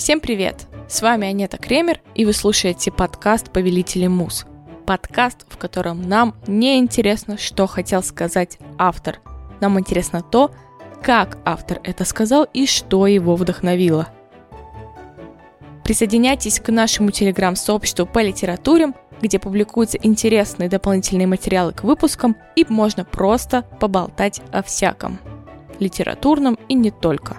Всем привет! С вами Анета Кремер, и вы слушаете подкаст «Повелители мус». Подкаст, в котором нам не интересно, что хотел сказать автор. Нам интересно то, как автор это сказал и что его вдохновило. Присоединяйтесь к нашему телеграм-сообществу по литературе, где публикуются интересные дополнительные материалы к выпускам и можно просто поболтать о всяком. Литературном и не только.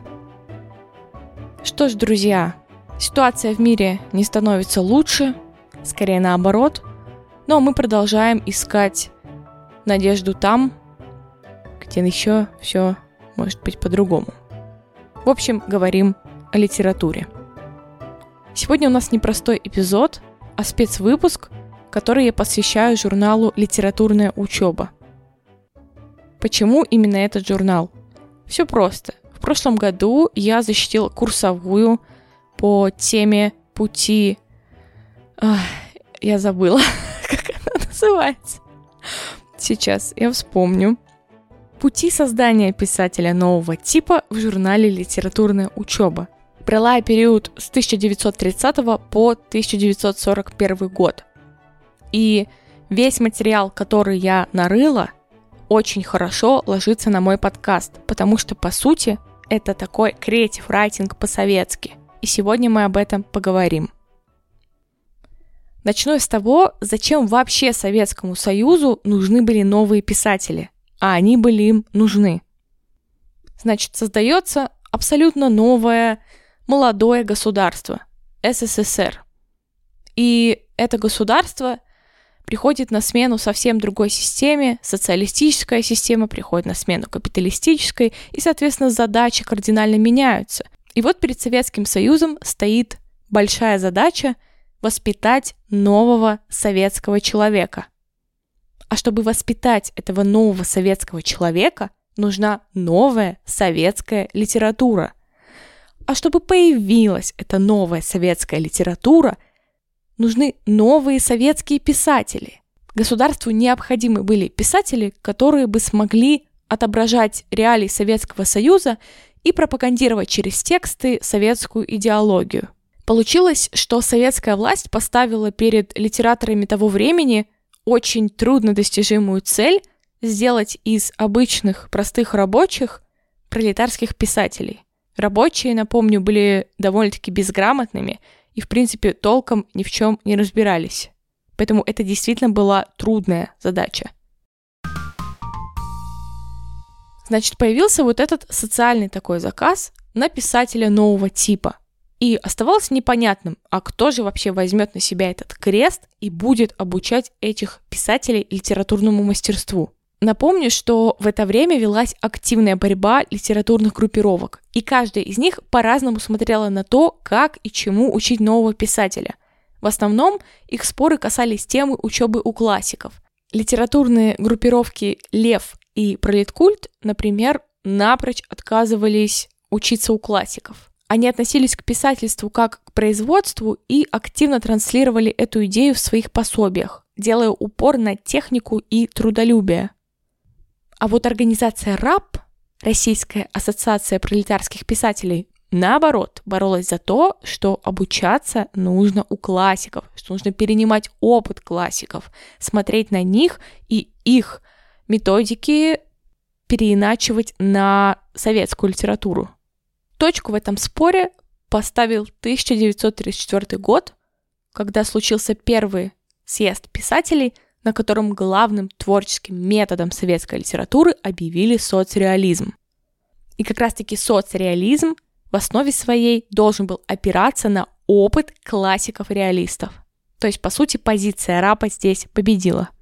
Что ж, друзья, ситуация в мире не становится лучше, скорее наоборот, но мы продолжаем искать надежду там, где еще все может быть по-другому. В общем, говорим о литературе. Сегодня у нас непростой эпизод, а спецвыпуск, который я посвящаю журналу «Литературная учеба». Почему именно этот журнал? Все просто. В прошлом году я защитила курсовую по теме пути... Ах, я забыла, как она называется. Сейчас я вспомню. Пути создания писателя нового типа в журнале «Литературная учеба». Брала я период с 1930 по 1941 год. И весь материал, который я нарыла, очень хорошо ложится на мой подкаст, потому что, по сути, это такой креатив райтинг по-советски. И сегодня мы об этом поговорим. Начну с того, зачем вообще Советскому Союзу нужны были новые писатели – а они были им нужны. Значит, создается абсолютно новое молодое государство – СССР. И это государство приходит на смену совсем другой системе, социалистическая система приходит на смену капиталистической, и, соответственно, задачи кардинально меняются. И вот перед Советским Союзом стоит большая задача воспитать нового советского человека. А чтобы воспитать этого нового советского человека, нужна новая советская литература. А чтобы появилась эта новая советская литература, нужны новые советские писатели. Государству необходимы были писатели, которые бы смогли отображать реалии Советского Союза и пропагандировать через тексты советскую идеологию. Получилось, что советская власть поставила перед литераторами того времени очень труднодостижимую цель сделать из обычных простых рабочих пролетарских писателей. Рабочие, напомню, были довольно-таки безграмотными и, в принципе, толком ни в чем не разбирались. Поэтому это действительно была трудная задача. Значит, появился вот этот социальный такой заказ на писателя нового типа. И оставалось непонятным, а кто же вообще возьмет на себя этот крест и будет обучать этих писателей литературному мастерству. Напомню, что в это время велась активная борьба литературных группировок, и каждая из них по-разному смотрела на то, как и чему учить нового писателя. В основном их споры касались темы учебы у классиков. Литературные группировки «Лев» и «Пролеткульт», например, напрочь отказывались учиться у классиков – они относились к писательству как к производству и активно транслировали эту идею в своих пособиях, делая упор на технику и трудолюбие. А вот организация РАП, Российская ассоциация пролетарских писателей, наоборот, боролась за то, что обучаться нужно у классиков, что нужно перенимать опыт классиков, смотреть на них и их методики переиначивать на советскую литературу. Точку в этом споре поставил 1934 год, когда случился первый съезд писателей, на котором главным творческим методом советской литературы объявили соцреализм. И как раз-таки соцреализм в основе своей должен был опираться на опыт классиков-реалистов. То есть, по сути, позиция рапа здесь победила –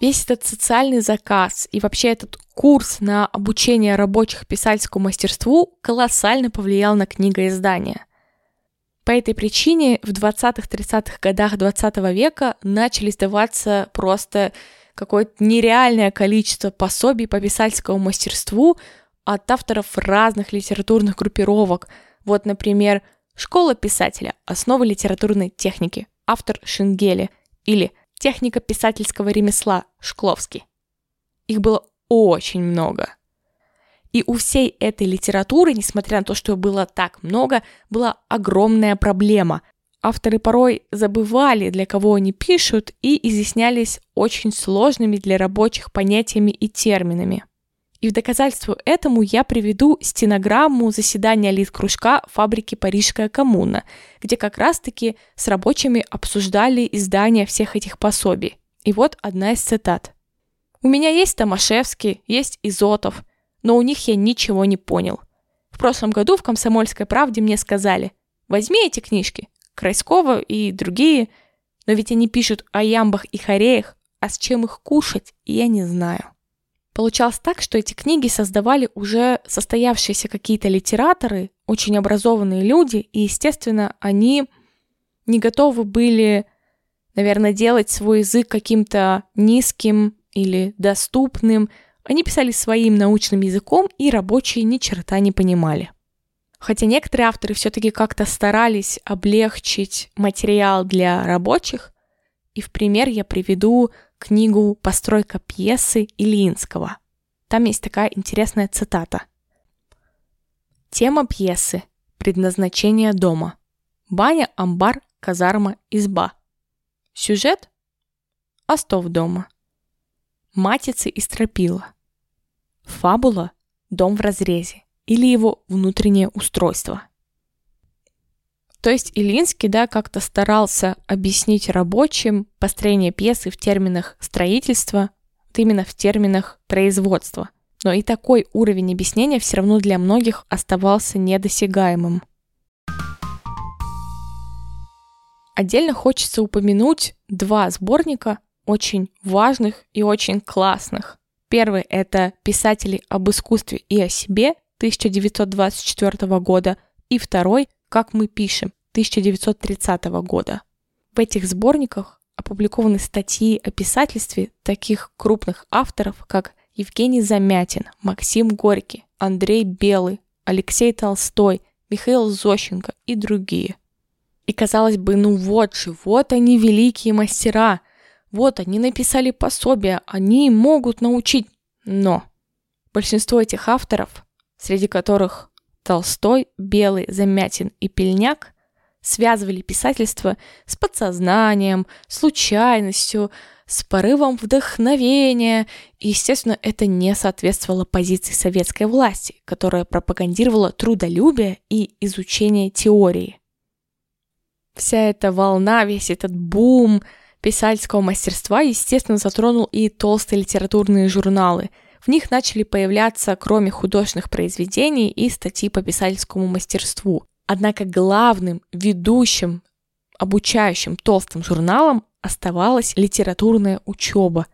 весь этот социальный заказ и вообще этот курс на обучение рабочих писательскому мастерству колоссально повлиял на книгоиздание. По этой причине в 20-30-х годах 20 века начали издаваться просто какое-то нереальное количество пособий по писательскому мастерству от авторов разных литературных группировок. Вот, например, «Школа писателя. Основы литературной техники», автор Шингели, или техника писательского ремесла Шкловский. Их было очень много. И у всей этой литературы, несмотря на то, что было так много, была огромная проблема. Авторы порой забывали, для кого они пишут, и изъяснялись очень сложными для рабочих понятиями и терминами. И в доказательство этому я приведу стенограмму заседания Литкружка фабрики «Парижская коммуна», где как раз-таки с рабочими обсуждали издание всех этих пособий. И вот одна из цитат. «У меня есть Томашевский, есть Изотов, но у них я ничего не понял. В прошлом году в «Комсомольской правде» мне сказали, возьми эти книжки, Крайскова и другие, но ведь они пишут о ямбах и хореях, а с чем их кушать, я не знаю. Получалось так, что эти книги создавали уже состоявшиеся какие-то литераторы, очень образованные люди, и, естественно, они не готовы были, наверное, делать свой язык каким-то низким или доступным. Они писали своим научным языком, и рабочие ни черта не понимали. Хотя некоторые авторы все-таки как-то старались облегчить материал для рабочих, и в пример я приведу книгу «Постройка пьесы» Ильинского. Там есть такая интересная цитата. Тема пьесы «Предназначение дома». Баня, амбар, казарма, изба. Сюжет – остов дома. Матицы и стропила. Фабула – дом в разрезе или его внутреннее устройство. То есть Илинский, да, как-то старался объяснить рабочим построение пьесы в терминах строительства, именно в терминах производства. Но и такой уровень объяснения все равно для многих оставался недосягаемым. Отдельно хочется упомянуть два сборника очень важных и очень классных. Первый — это «Писатели об искусстве и о себе» 1924 года, и второй «Как мы пишем» 1930 года. В этих сборниках опубликованы статьи о писательстве таких крупных авторов, как Евгений Замятин, Максим Горький, Андрей Белый, Алексей Толстой, Михаил Зощенко и другие. И казалось бы, ну вот же, вот они великие мастера, вот они написали пособия, они могут научить. Но большинство этих авторов, среди которых Толстой, Белый, Замятин и Пельняк, связывали писательство с подсознанием, случайностью, с порывом вдохновения, и, естественно, это не соответствовало позиции советской власти, которая пропагандировала трудолюбие и изучение теории. Вся эта волна, весь этот бум писательского мастерства, естественно, затронул и толстые литературные журналы. В них начали появляться, кроме художественных произведений, и статьи по писательскому мастерству. Однако главным, ведущим, обучающим толстым журналом оставалась литературная учеба.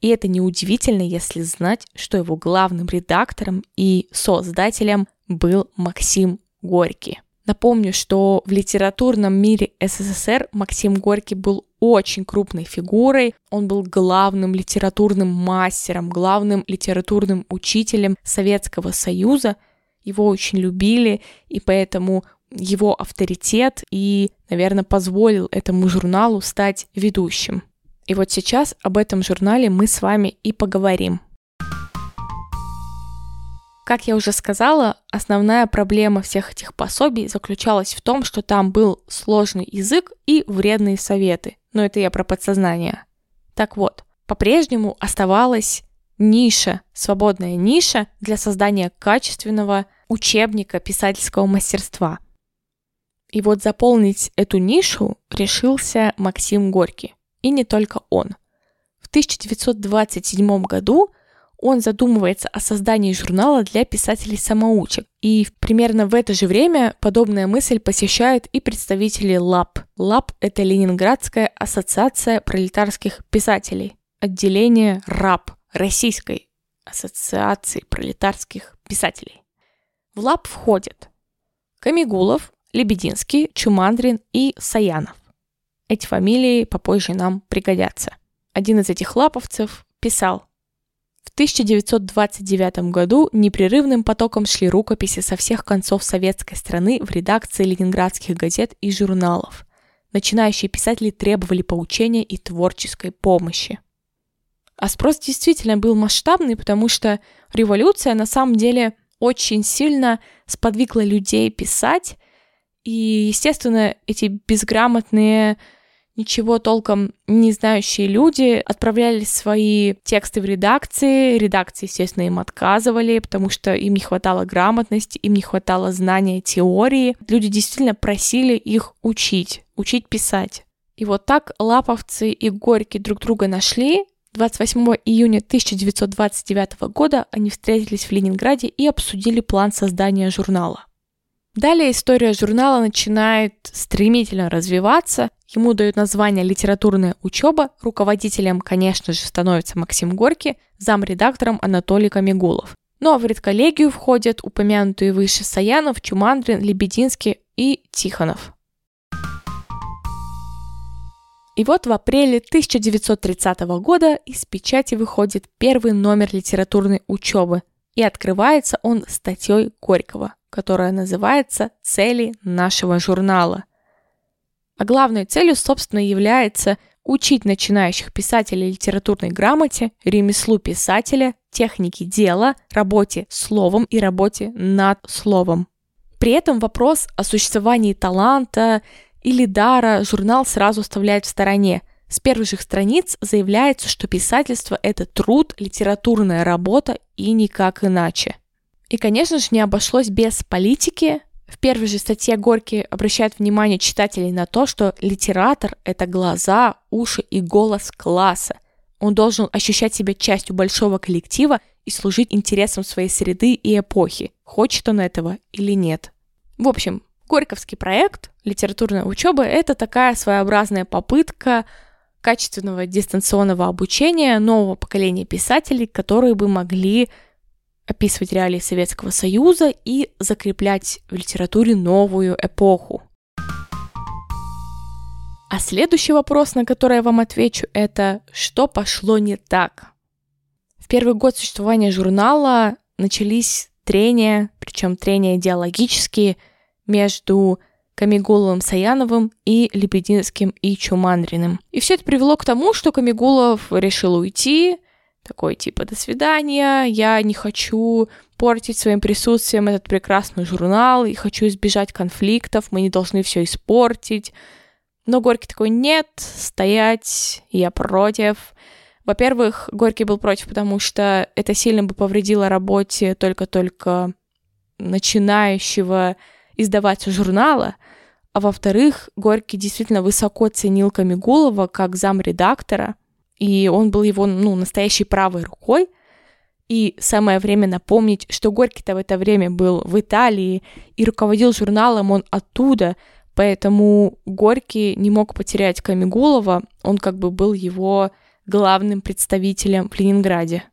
И это неудивительно, если знать, что его главным редактором и создателем был Максим Горький. Напомню, что в литературном мире СССР Максим Горький был очень крупной фигурой. Он был главным литературным мастером, главным литературным учителем Советского Союза. Его очень любили, и поэтому его авторитет и, наверное, позволил этому журналу стать ведущим. И вот сейчас об этом журнале мы с вами и поговорим. Как я уже сказала, основная проблема всех этих пособий заключалась в том, что там был сложный язык и вредные советы. Но это я про подсознание. Так вот, по-прежнему оставалась ниша, свободная ниша для создания качественного учебника писательского мастерства. И вот заполнить эту нишу решился Максим Горький. И не только он. В 1927 году он задумывается о создании журнала для писателей-самоучек. И примерно в это же время подобная мысль посещает и представители ЛАП. ЛАП — это Ленинградская ассоциация пролетарских писателей. Отделение РАП — Российской ассоциации пролетарских писателей. В ЛАП входят Камигулов, Лебединский, Чумандрин и Саянов. Эти фамилии попозже нам пригодятся. Один из этих лаповцев писал в 1929 году непрерывным потоком шли рукописи со всех концов советской страны в редакции ленинградских газет и журналов. Начинающие писатели требовали поучения и творческой помощи. А спрос действительно был масштабный, потому что революция на самом деле очень сильно сподвигла людей писать, и, естественно, эти безграмотные ничего толком не знающие люди отправляли свои тексты в редакции. Редакции, естественно, им отказывали, потому что им не хватало грамотности, им не хватало знания теории. Люди действительно просили их учить, учить писать. И вот так лаповцы и горьки друг друга нашли. 28 июня 1929 года они встретились в Ленинграде и обсудили план создания журнала. Далее история журнала начинает стремительно развиваться. Ему дают название «Литературная учеба». Руководителем, конечно же, становится Максим Горький, замредактором Анатолий Камигулов. Ну а в редколлегию входят упомянутые выше Саянов, Чумандрин, Лебединский и Тихонов. И вот в апреле 1930 года из печати выходит первый номер литературной учебы, и открывается он статьей Горького – которая называется «Цели нашего журнала». А главной целью, собственно, является учить начинающих писателей литературной грамоте, ремеслу писателя, технике дела, работе словом и работе над словом. При этом вопрос о существовании таланта или дара журнал сразу оставляет в стороне. С первых же страниц заявляется, что писательство – это труд, литературная работа и никак иначе – и, конечно же, не обошлось без политики. В первой же статье Горький обращает внимание читателей на то, что литератор — это глаза, уши и голос класса. Он должен ощущать себя частью большого коллектива и служить интересам своей среды и эпохи, хочет он этого или нет. В общем, Горьковский проект «Литературная учеба» — это такая своеобразная попытка качественного дистанционного обучения нового поколения писателей, которые бы могли описывать реалии Советского Союза и закреплять в литературе новую эпоху. А следующий вопрос, на который я вам отвечу, это что пошло не так? В первый год существования журнала начались трения, причем трения идеологические, между Камигуловым Саяновым и Лебединским и Чумандриным. И все это привело к тому, что Камигулов решил уйти, такой типа «до свидания», я не хочу портить своим присутствием этот прекрасный журнал и хочу избежать конфликтов, мы не должны все испортить. Но Горький такой «нет, стоять, я против». Во-первых, Горький был против, потому что это сильно бы повредило работе только-только начинающего издавать журнала, а во-вторых, Горький действительно высоко ценил Камигулова как замредактора — и он был его, ну, настоящей правой рукой. И самое время напомнить, что Горький-то в это время был в Италии и руководил журналом он оттуда, поэтому Горький не мог потерять Камигулова, он как бы был его главным представителем в Ленинграде.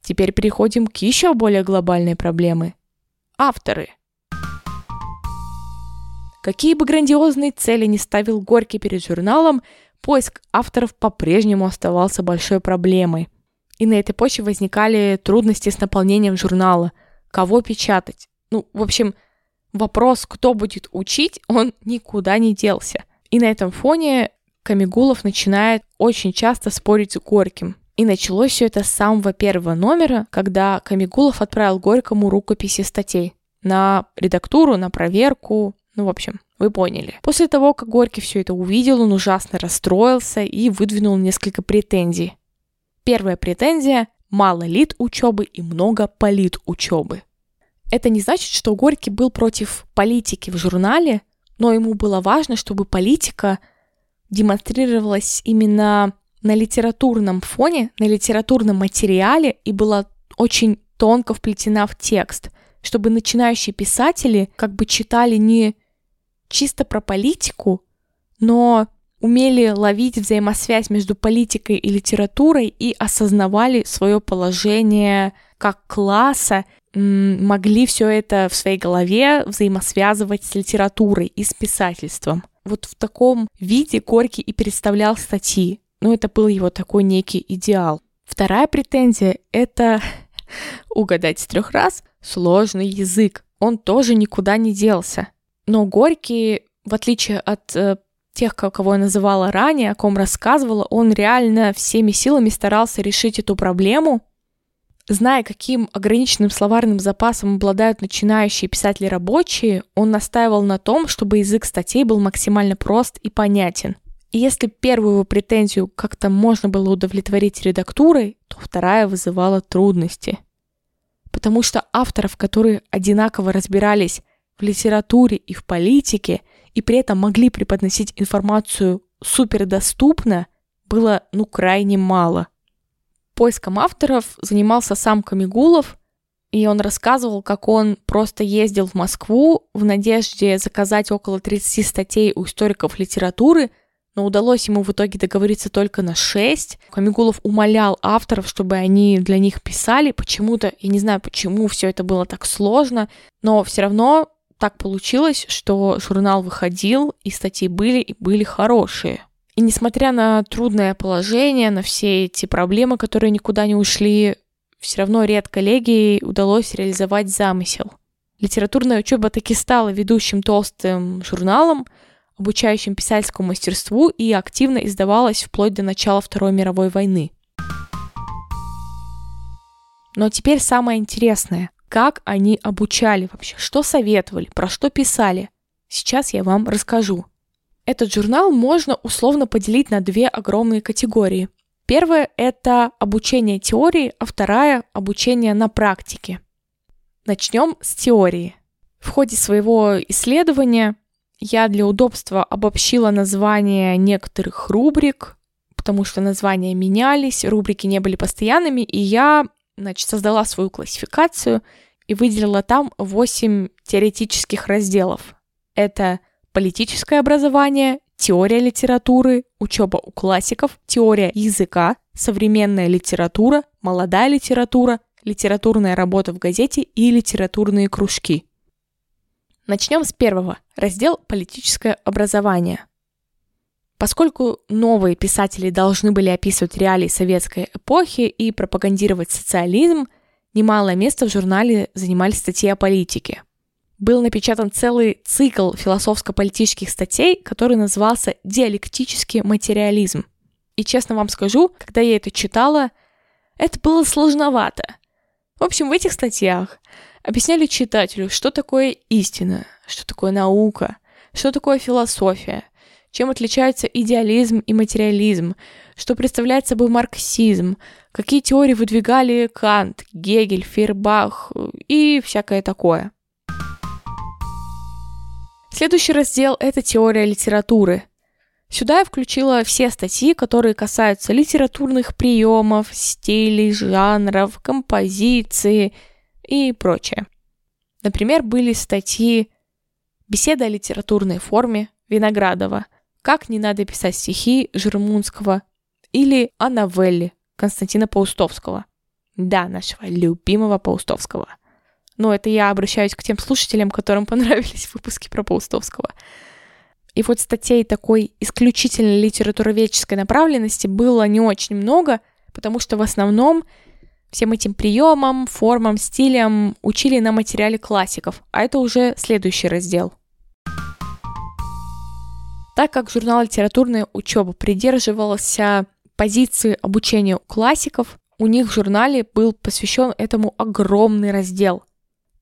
Теперь переходим к еще более глобальной проблеме. Авторы. Какие бы грандиозные цели не ставил Горький перед журналом, поиск авторов по-прежнему оставался большой проблемой. И на этой почве возникали трудности с наполнением журнала. Кого печатать? Ну, в общем, вопрос, кто будет учить, он никуда не делся. И на этом фоне Камигулов начинает очень часто спорить с Горьким. И началось все это с самого первого номера, когда Камигулов отправил Горькому рукописи статей на редактуру, на проверку, ну, в общем, вы поняли. После того, как Горький все это увидел, он ужасно расстроился и выдвинул несколько претензий. Первая претензия – мало лит учебы и много полит учебы. Это не значит, что Горький был против политики в журнале, но ему было важно, чтобы политика демонстрировалась именно на литературном фоне, на литературном материале и была очень тонко вплетена в текст, чтобы начинающие писатели как бы читали не чисто про политику, но умели ловить взаимосвязь между политикой и литературой и осознавали свое положение как класса, могли все это в своей голове взаимосвязывать с литературой и с писательством. Вот в таком виде Горький и представлял статьи. Ну, это был его такой некий идеал. Вторая претензия — это, угадать с трех раз, сложный язык. Он тоже никуда не делся. Но Горький, в отличие от э, тех, кого я называла ранее, о ком рассказывала, он реально всеми силами старался решить эту проблему. Зная, каким ограниченным словарным запасом обладают начинающие писатели рабочие, он настаивал на том, чтобы язык статей был максимально прост и понятен. И если первую его претензию как-то можно было удовлетворить редактурой, то вторая вызывала трудности. Потому что авторов, которые одинаково разбирались в литературе и в политике, и при этом могли преподносить информацию супердоступно, было ну крайне мало. Поиском авторов занимался сам Камигулов, и он рассказывал, как он просто ездил в Москву в надежде заказать около 30 статей у историков литературы – но удалось ему в итоге договориться только на 6. Камигулов умолял авторов, чтобы они для них писали. Почему-то, я не знаю, почему все это было так сложно, но все равно так получилось, что журнал выходил, и статьи были, и были хорошие. И несмотря на трудное положение, на все эти проблемы, которые никуда не ушли, все равно ряд коллегий удалось реализовать замысел. Литературная учеба таки стала ведущим толстым журналом, обучающим писательскому мастерству и активно издавалась вплоть до начала Второй мировой войны. Но теперь самое интересное. Как они обучали вообще? Что советовали? Про что писали? Сейчас я вам расскажу. Этот журнал можно условно поделить на две огромные категории. Первая – это обучение теории, а вторая – обучение на практике. Начнем с теории. В ходе своего исследования я для удобства обобщила названия некоторых рубрик, потому что названия менялись, рубрики не были постоянными, и я, значит, создала свою классификацию и выделила там 8 теоретических разделов. Это политическое образование, теория литературы, учеба у классиков, теория языка, современная литература, молодая литература, литературная работа в газете и литературные кружки. Начнем с первого. Раздел «Политическое образование». Поскольку новые писатели должны были описывать реалии советской эпохи и пропагандировать социализм, немалое место в журнале занимали статьи о политике. Был напечатан целый цикл философско-политических статей, который назывался «Диалектический материализм». И честно вам скажу, когда я это читала, это было сложновато. В общем, в этих статьях объясняли читателю, что такое истина, что такое наука, что такое философия, чем отличаются идеализм и материализм, что представляет собой марксизм, какие теории выдвигали Кант, Гегель, Фейербах и всякое такое. Следующий раздел — это теория литературы. Сюда я включила все статьи, которые касаются литературных приемов, стилей, жанров, композиции — и прочее. Например, были статьи «Беседа о литературной форме» Виноградова, «Как не надо писать стихи» Жермунского или о новелле Константина Паустовского. Да, нашего любимого Паустовского. Но это я обращаюсь к тем слушателям, которым понравились выпуски про Паустовского. И вот статей такой исключительно литературоведческой направленности было не очень много, потому что в основном всем этим приемам, формам, стилям учили на материале классиков, а это уже следующий раздел. Так как журнал «Литературная учеба» придерживался позиции обучения классиков, у них в журнале был посвящен этому огромный раздел.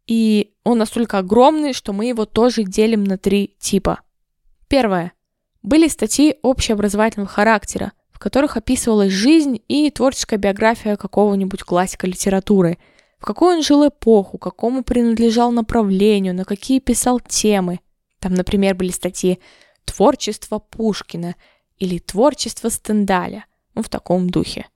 И он настолько огромный, что мы его тоже делим на три типа. Первое. Были статьи общеобразовательного характера, в которых описывалась жизнь и творческая биография какого-нибудь классика литературы, в какую он жил эпоху, какому принадлежал направлению, на какие писал темы. Там, например, были статьи «Творчество Пушкина» или «Творчество Стендаля», ну, в таком духе.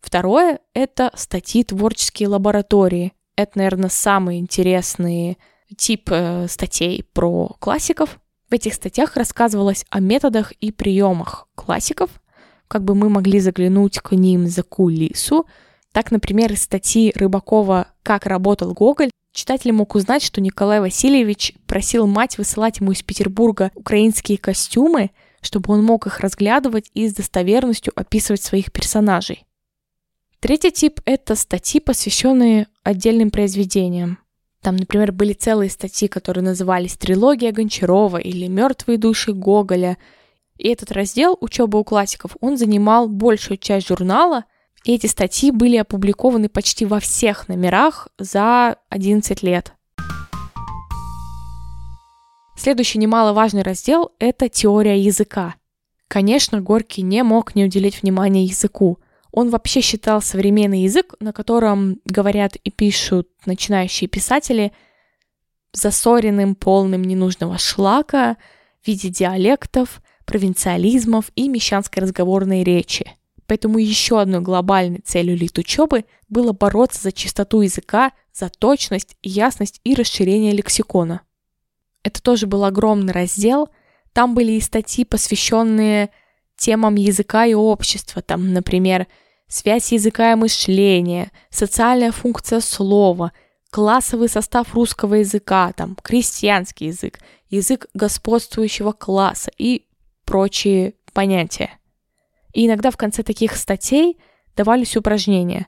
Второе — это статьи «Творческие лаборатории». Это, наверное, самый интересный тип э, статей про классиков. В этих статьях рассказывалось о методах и приемах классиков — как бы мы могли заглянуть к ним за кулису. Так, например, из статьи Рыбакова «Как работал Гоголь» читатель мог узнать, что Николай Васильевич просил мать высылать ему из Петербурга украинские костюмы, чтобы он мог их разглядывать и с достоверностью описывать своих персонажей. Третий тип — это статьи, посвященные отдельным произведениям. Там, например, были целые статьи, которые назывались «Трилогия Гончарова» или «Мертвые души Гоголя», и этот раздел «Учеба у классиков», он занимал большую часть журнала, И эти статьи были опубликованы почти во всех номерах за 11 лет. Следующий немаловажный раздел — это теория языка. Конечно, Горький не мог не уделить внимания языку. Он вообще считал современный язык, на котором говорят и пишут начинающие писатели, засоренным, полным ненужного шлака в виде диалектов, провинциализмов и мещанской разговорной речи. Поэтому еще одной глобальной целью литучебы было бороться за чистоту языка, за точность, ясность и расширение лексикона. Это тоже был огромный раздел. Там были и статьи, посвященные темам языка и общества. Там, например, связь языка и мышления, социальная функция слова, классовый состав русского языка, там, крестьянский язык, язык господствующего класса и прочие понятия. И иногда в конце таких статей давались упражнения.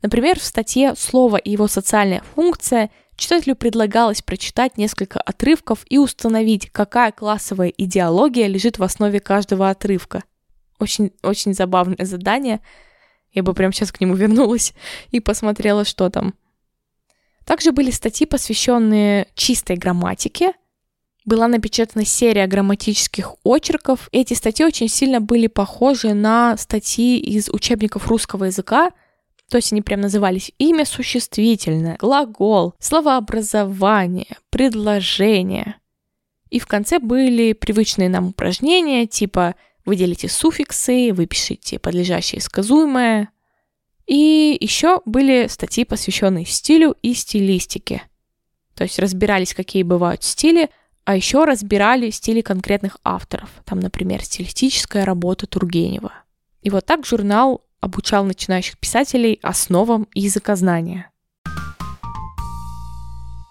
Например, в статье «Слово и его социальная функция» Читателю предлагалось прочитать несколько отрывков и установить, какая классовая идеология лежит в основе каждого отрывка. Очень, очень забавное задание. Я бы прямо сейчас к нему вернулась и посмотрела, что там. Также были статьи, посвященные чистой грамматике. Была напечатана серия грамматических очерков. Эти статьи очень сильно были похожи на статьи из учебников русского языка, то есть они прям назывались имя существительное, глагол, словообразование, предложение. И в конце были привычные нам упражнения, типа выделите суффиксы, выпишите подлежащее сказуемое. И еще были статьи, посвященные стилю и стилистике. То есть разбирались, какие бывают стили, а еще разбирали стили конкретных авторов. Там, например, стилистическая работа Тургенева. И вот так журнал обучал начинающих писателей основам языкознания.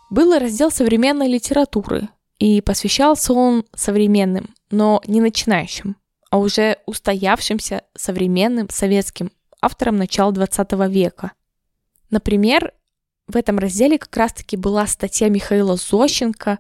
Был раздел современной литературы, и посвящался он современным, но не начинающим, а уже устоявшимся современным советским авторам начала 20 века. Например, в этом разделе как раз-таки была статья Михаила Зощенко,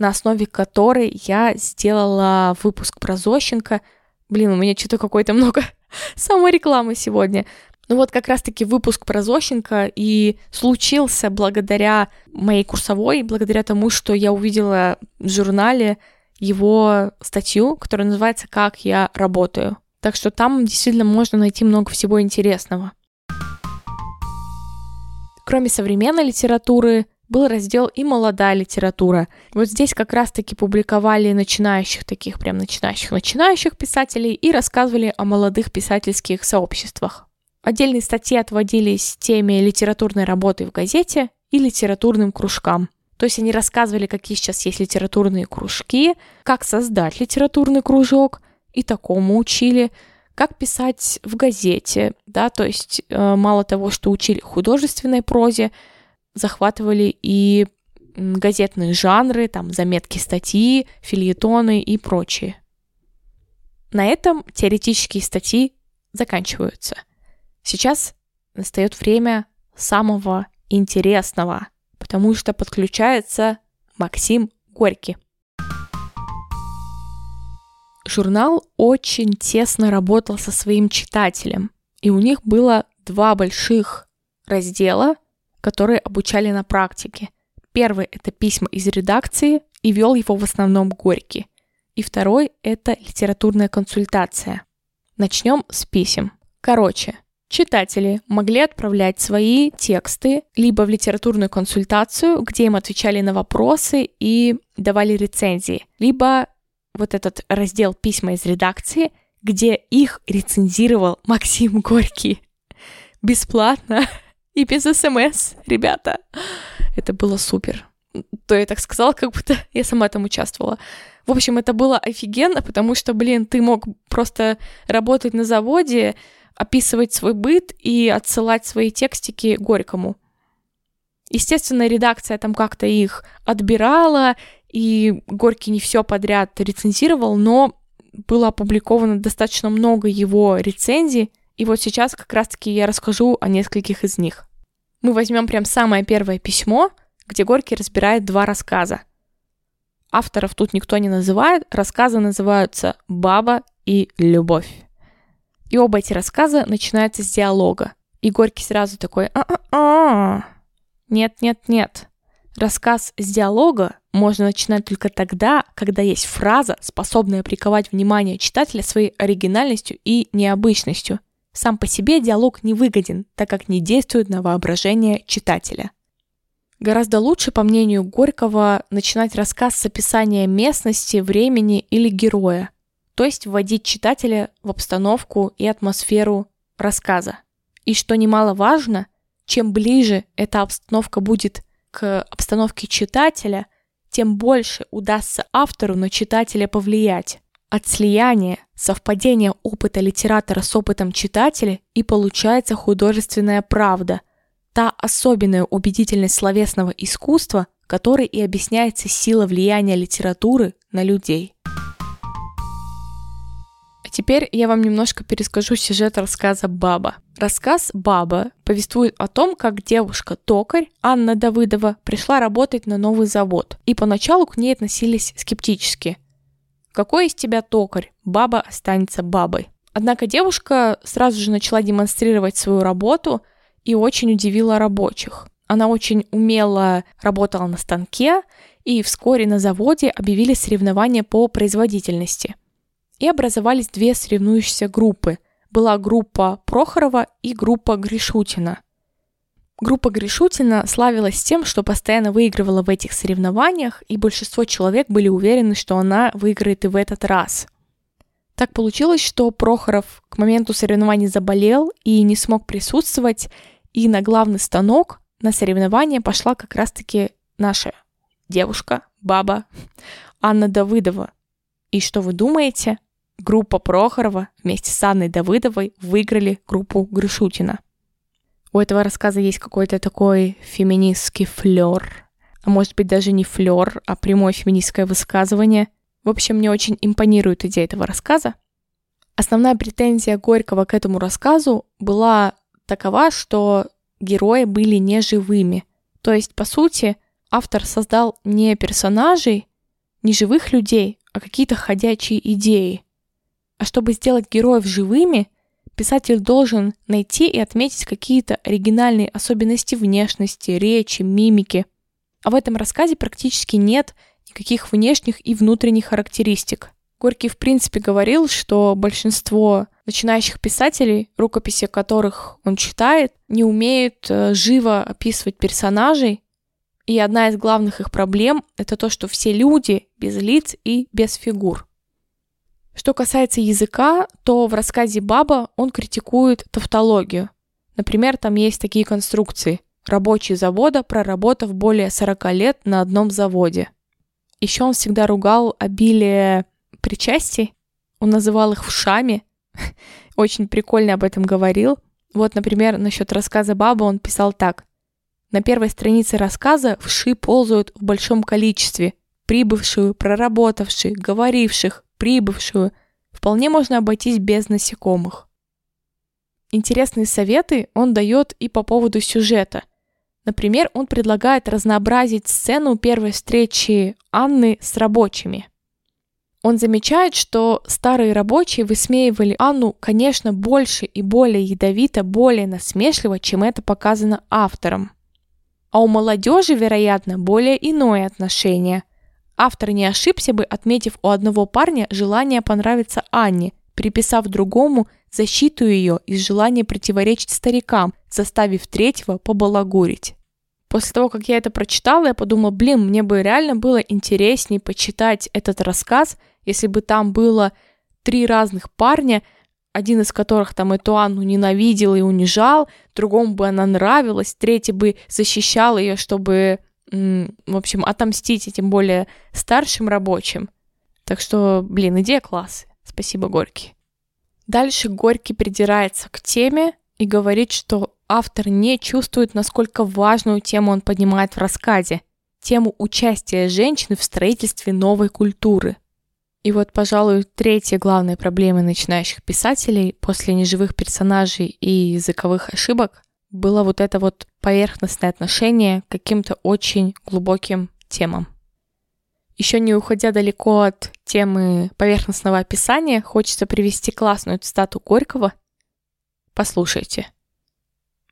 на основе которой я сделала выпуск про Зощенко. Блин, у меня что-то какое-то много саморекламы сегодня. Ну вот как раз-таки выпуск про Зощенко и случился благодаря моей курсовой, благодаря тому, что я увидела в журнале его статью, которая называется «Как я работаю». Так что там действительно можно найти много всего интересного. Кроме современной литературы, был раздел и молодая литература. Вот здесь как раз-таки публиковали начинающих, таких прям начинающих-начинающих писателей и рассказывали о молодых писательских сообществах. Отдельные статьи отводились теме литературной работы в газете и литературным кружкам. То есть они рассказывали, какие сейчас есть литературные кружки, как создать литературный кружок, и такому учили, как писать в газете, да, то есть э, мало того, что учили художественной прозе, захватывали и газетные жанры, там заметки статьи, фильетоны и прочее. На этом теоретические статьи заканчиваются. Сейчас настает время самого интересного, потому что подключается Максим Горький. Журнал очень тесно работал со своим читателем, и у них было два больших раздела — которые обучали на практике. Первый — это письма из редакции, и вел его в основном Горький. И второй — это литературная консультация. Начнем с писем. Короче, читатели могли отправлять свои тексты либо в литературную консультацию, где им отвечали на вопросы и давали рецензии, либо вот этот раздел «Письма из редакции», где их рецензировал Максим Горький. Бесплатно и без смс, ребята. Это было супер. То я так сказала, как будто я сама там участвовала. В общем, это было офигенно, потому что, блин, ты мог просто работать на заводе, описывать свой быт и отсылать свои текстики Горькому. Естественно, редакция там как-то их отбирала, и Горький не все подряд рецензировал, но было опубликовано достаточно много его рецензий, и вот сейчас как раз-таки я расскажу о нескольких из них. Мы возьмем прям самое первое письмо, где Горький разбирает два рассказа. Авторов тут никто не называет, рассказы называются «Баба» и «Любовь». И оба эти рассказа начинаются с диалога. И Горький сразу такой «А-а-а». Нет-нет-нет. Рассказ с диалога можно начинать только тогда, когда есть фраза, способная приковать внимание читателя своей оригинальностью и необычностью. Сам по себе диалог не выгоден, так как не действует на воображение читателя. Гораздо лучше, по мнению Горького, начинать рассказ с описания местности, времени или героя, то есть вводить читателя в обстановку и атмосферу рассказа. И что немаловажно, чем ближе эта обстановка будет к обстановке читателя, тем больше удастся автору на читателя повлиять. От слияния, совпадения опыта литератора с опытом читателя и получается художественная правда, та особенная убедительность словесного искусства, которой и объясняется сила влияния литературы на людей. Теперь я вам немножко перескажу сюжет рассказа «Баба». Рассказ «Баба» повествует о том, как девушка-токарь Анна Давыдова пришла работать на новый завод, и поначалу к ней относились скептически. «Какой из тебя токарь? Баба останется бабой». Однако девушка сразу же начала демонстрировать свою работу и очень удивила рабочих. Она очень умело работала на станке, и вскоре на заводе объявили соревнования по производительности – и образовались две соревнующиеся группы. Была группа Прохорова и группа Гришутина. Группа Гришутина славилась тем, что постоянно выигрывала в этих соревнованиях, и большинство человек были уверены, что она выиграет и в этот раз. Так получилось, что Прохоров к моменту соревнований заболел и не смог присутствовать, и на главный станок на соревнования пошла как раз-таки наша девушка, баба Анна Давыдова. И что вы думаете? группа Прохорова вместе с Анной Давыдовой выиграли группу Гришутина. У этого рассказа есть какой-то такой феминистский флер, а может быть даже не флер, а прямое феминистское высказывание. В общем, мне очень импонирует идея этого рассказа. Основная претензия Горького к этому рассказу была такова, что герои были неживыми. То есть, по сути, автор создал не персонажей, не живых людей, а какие-то ходячие идеи – а чтобы сделать героев живыми, писатель должен найти и отметить какие-то оригинальные особенности внешности, речи, мимики. А в этом рассказе практически нет никаких внешних и внутренних характеристик. Горький в принципе говорил, что большинство начинающих писателей, рукописи которых он читает, не умеют э, живо описывать персонажей, и одна из главных их проблем — это то, что все люди без лиц и без фигур. Что касается языка, то в рассказе «Баба» он критикует тавтологию. Например, там есть такие конструкции. Рабочий завода, проработав более 40 лет на одном заводе. Еще он всегда ругал обилие причастий. Он называл их вшами. Очень прикольно об этом говорил. Вот, например, насчет рассказа «Баба» он писал так. На первой странице рассказа вши ползают в большом количестве. Прибывшую, проработавших, говоривших, прибывшую, вполне можно обойтись без насекомых. Интересные советы он дает и по поводу сюжета. Например, он предлагает разнообразить сцену первой встречи Анны с рабочими. Он замечает, что старые рабочие высмеивали Анну, конечно, больше и более ядовито, более насмешливо, чем это показано автором. А у молодежи, вероятно, более иное отношение – Автор не ошибся бы, отметив у одного парня желание понравиться Анне, приписав другому защиту ее из желания противоречить старикам, заставив третьего побалагурить. После того, как я это прочитала, я подумала, блин, мне бы реально было интереснее почитать этот рассказ, если бы там было три разных парня, один из которых там эту Анну ненавидел и унижал, другому бы она нравилась, третий бы защищал ее, чтобы в общем, отомстить, и тем более старшим рабочим. Так что, блин, идея класс. Спасибо, Горький. Дальше Горький придирается к теме и говорит, что автор не чувствует, насколько важную тему он поднимает в рассказе. Тему участия женщины в строительстве новой культуры. И вот, пожалуй, третья главная проблема начинающих писателей после неживых персонажей и языковых ошибок было вот это вот поверхностное отношение к каким-то очень глубоким темам. Еще не уходя далеко от темы поверхностного описания, хочется привести классную цитату Горького. Послушайте.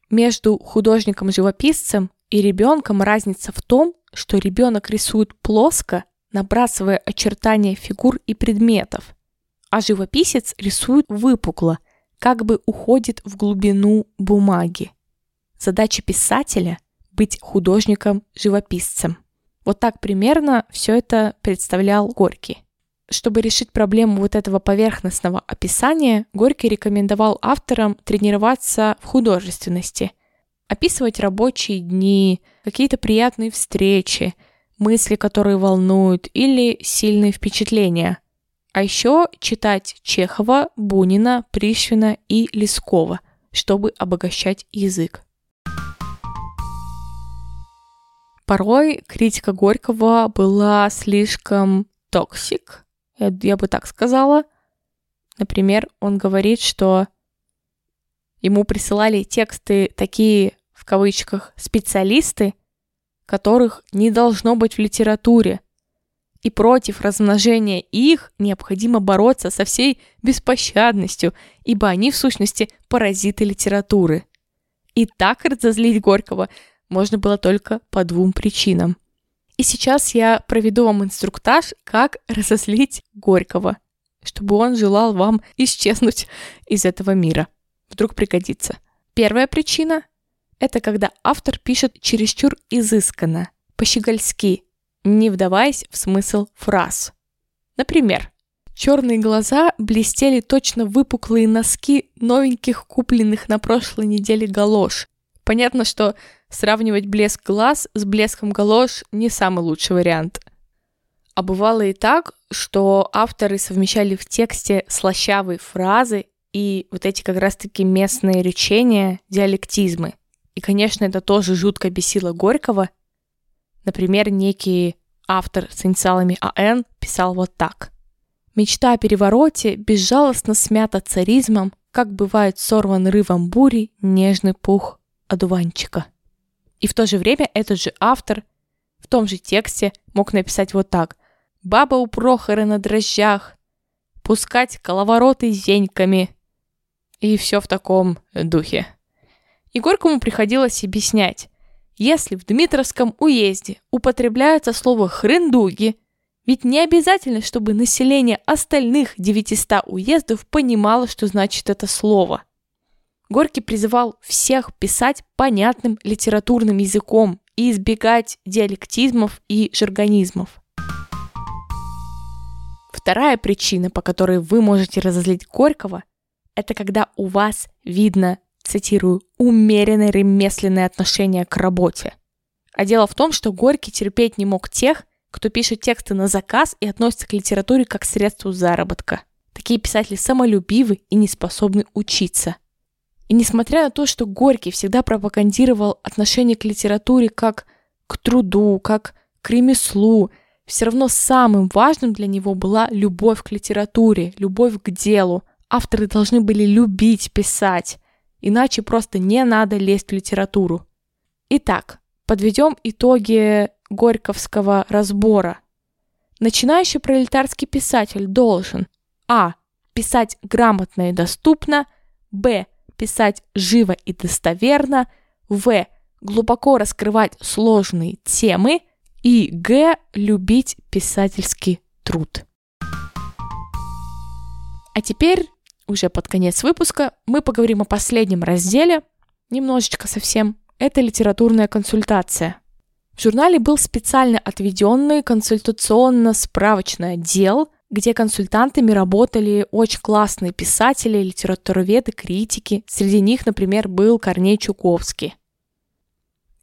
Между художником-живописцем и ребенком разница в том, что ребенок рисует плоско, набрасывая очертания фигур и предметов, а живописец рисует выпукло, как бы уходит в глубину бумаги. Задача писателя – быть художником-живописцем. Вот так примерно все это представлял Горький. Чтобы решить проблему вот этого поверхностного описания, Горький рекомендовал авторам тренироваться в художественности, описывать рабочие дни, какие-то приятные встречи, мысли, которые волнуют, или сильные впечатления. А еще читать Чехова, Бунина, Пришвина и Лескова, чтобы обогащать язык. Порой критика Горького была слишком токсик, я, я бы так сказала. Например, он говорит, что ему присылали тексты такие, в кавычках, специалисты, которых не должно быть в литературе. И против размножения их необходимо бороться со всей беспощадностью, ибо они, в сущности, паразиты литературы. И так разозлить Горького можно было только по двум причинам – и сейчас я проведу вам инструктаж, как разозлить Горького, чтобы он желал вам исчезнуть из этого мира. Вдруг пригодится. Первая причина – это когда автор пишет чересчур изысканно, по-щегольски, не вдаваясь в смысл фраз. Например, черные глаза блестели точно выпуклые носки новеньких купленных на прошлой неделе галош. Понятно, что Сравнивать блеск глаз с блеском галош не самый лучший вариант. А бывало и так, что авторы совмещали в тексте слащавые фразы и вот эти как раз-таки местные речения, диалектизмы. И, конечно, это тоже жутко бесило Горького. Например, некий автор с инициалами АН писал вот так. «Мечта о перевороте безжалостно смята царизмом, как бывает сорван рывом бури нежный пух одуванчика». И в то же время этот же автор в том же тексте мог написать вот так. «Баба у Прохора на дрожжах, пускать коловороты зеньками». И все в таком духе. И Горькому приходилось объяснять, если в Дмитровском уезде употребляется слово «хрендуги», ведь не обязательно, чтобы население остальных 900 уездов понимало, что значит это слово. Горький призывал всех писать понятным литературным языком и избегать диалектизмов и жаргонизмов. Вторая причина, по которой вы можете разозлить Горького, это когда у вас видно, цитирую, умеренное ремесленное отношение к работе. А дело в том, что Горький терпеть не мог тех, кто пишет тексты на заказ и относится к литературе как к средству заработка. Такие писатели самолюбивы и не способны учиться – и несмотря на то, что Горький всегда пропагандировал отношение к литературе как к труду, как к ремеслу, все равно самым важным для него была любовь к литературе, любовь к делу. Авторы должны были любить писать, иначе просто не надо лезть в литературу. Итак, подведем итоги Горьковского разбора. Начинающий пролетарский писатель должен а. писать грамотно и доступно, б писать живо и достоверно, в. глубоко раскрывать сложные темы и г. любить писательский труд. А теперь, уже под конец выпуска, мы поговорим о последнем разделе, немножечко совсем. Это литературная консультация. В журнале был специально отведенный консультационно-справочный отдел – где консультантами работали очень классные писатели, литературоведы, критики. Среди них, например, был Корней Чуковский.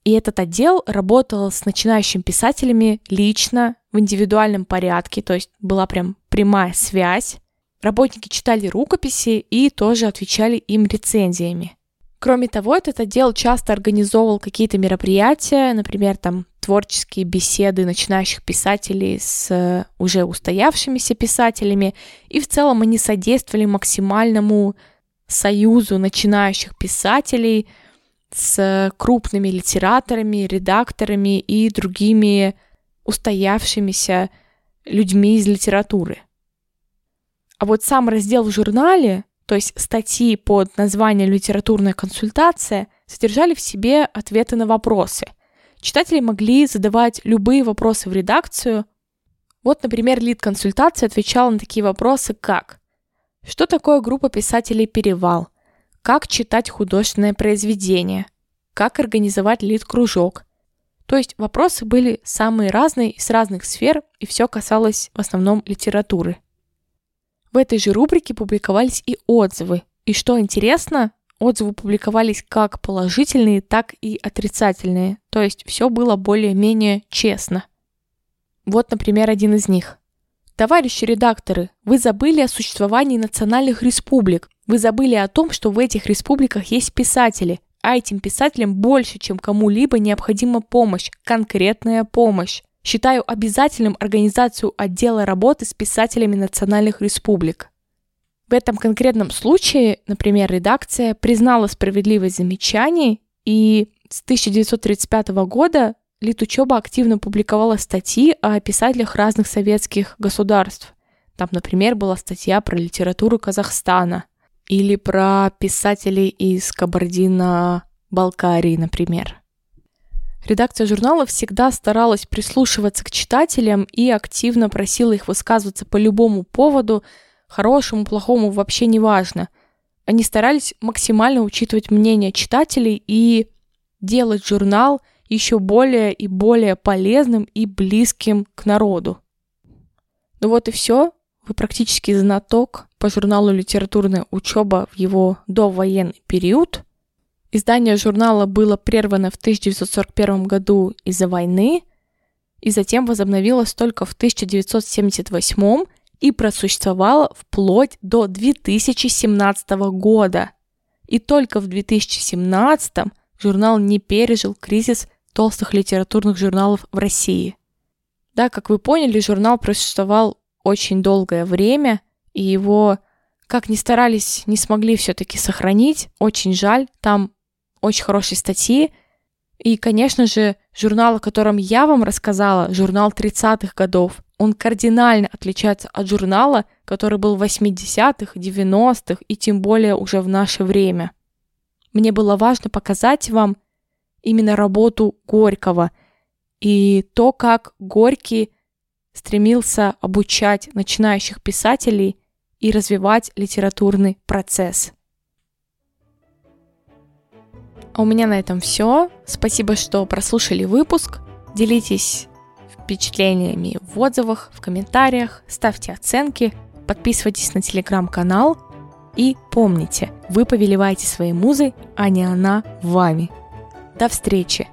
И этот отдел работал с начинающими писателями лично, в индивидуальном порядке, то есть была прям прямая связь. Работники читали рукописи и тоже отвечали им рецензиями. Кроме того, этот отдел часто организовывал какие-то мероприятия, например, там творческие беседы начинающих писателей с э, уже устоявшимися писателями, и в целом они содействовали максимальному союзу начинающих писателей с крупными литераторами, редакторами и другими устоявшимися людьми из литературы. А вот сам раздел в журнале то есть статьи под названием «Литературная консультация», содержали в себе ответы на вопросы. Читатели могли задавать любые вопросы в редакцию. Вот, например, лид-консультация отвечала на такие вопросы, как «Что такое группа писателей «Перевал»?» «Как читать художественное произведение?» «Как организовать лид-кружок?» То есть вопросы были самые разные из разных сфер, и все касалось в основном литературы. В этой же рубрике публиковались и отзывы. И что интересно, отзывы публиковались как положительные, так и отрицательные. То есть все было более-менее честно. Вот, например, один из них. Товарищи редакторы, вы забыли о существовании национальных республик. Вы забыли о том, что в этих республиках есть писатели, а этим писателям больше, чем кому-либо необходима помощь, конкретная помощь. Считаю обязательным организацию отдела работы с писателями национальных республик. В этом конкретном случае, например, редакция признала справедливость замечаний, и с 1935 года Литучеба активно публиковала статьи о писателях разных советских государств. Там, например, была статья про литературу Казахстана – или про писателей из Кабардино-Балкарии, например. Редакция журнала всегда старалась прислушиваться к читателям и активно просила их высказываться по любому поводу, хорошему, плохому, вообще не важно. Они старались максимально учитывать мнение читателей и делать журнал еще более и более полезным и близким к народу. Ну вот и все. Вы практически знаток по журналу «Литературная учеба» в его довоенный период. Издание журнала было прервано в 1941 году из-за войны и затем возобновилось только в 1978 и просуществовало вплоть до 2017 года. И только в 2017 журнал не пережил кризис толстых литературных журналов в России. Да, как вы поняли, журнал просуществовал очень долгое время, и его, как ни старались, не смогли все-таки сохранить. Очень жаль, там очень хорошие статьи. И, конечно же, журнал, о котором я вам рассказала, журнал 30-х годов, он кардинально отличается от журнала, который был в 80-х, 90-х и тем более уже в наше время. Мне было важно показать вам именно работу Горького и то, как Горький стремился обучать начинающих писателей и развивать литературный процесс. А у меня на этом все. Спасибо, что прослушали выпуск. Делитесь впечатлениями в отзывах, в комментариях, ставьте оценки, подписывайтесь на телеграм-канал и помните, вы повелеваете своей музой, а не она вами. До встречи!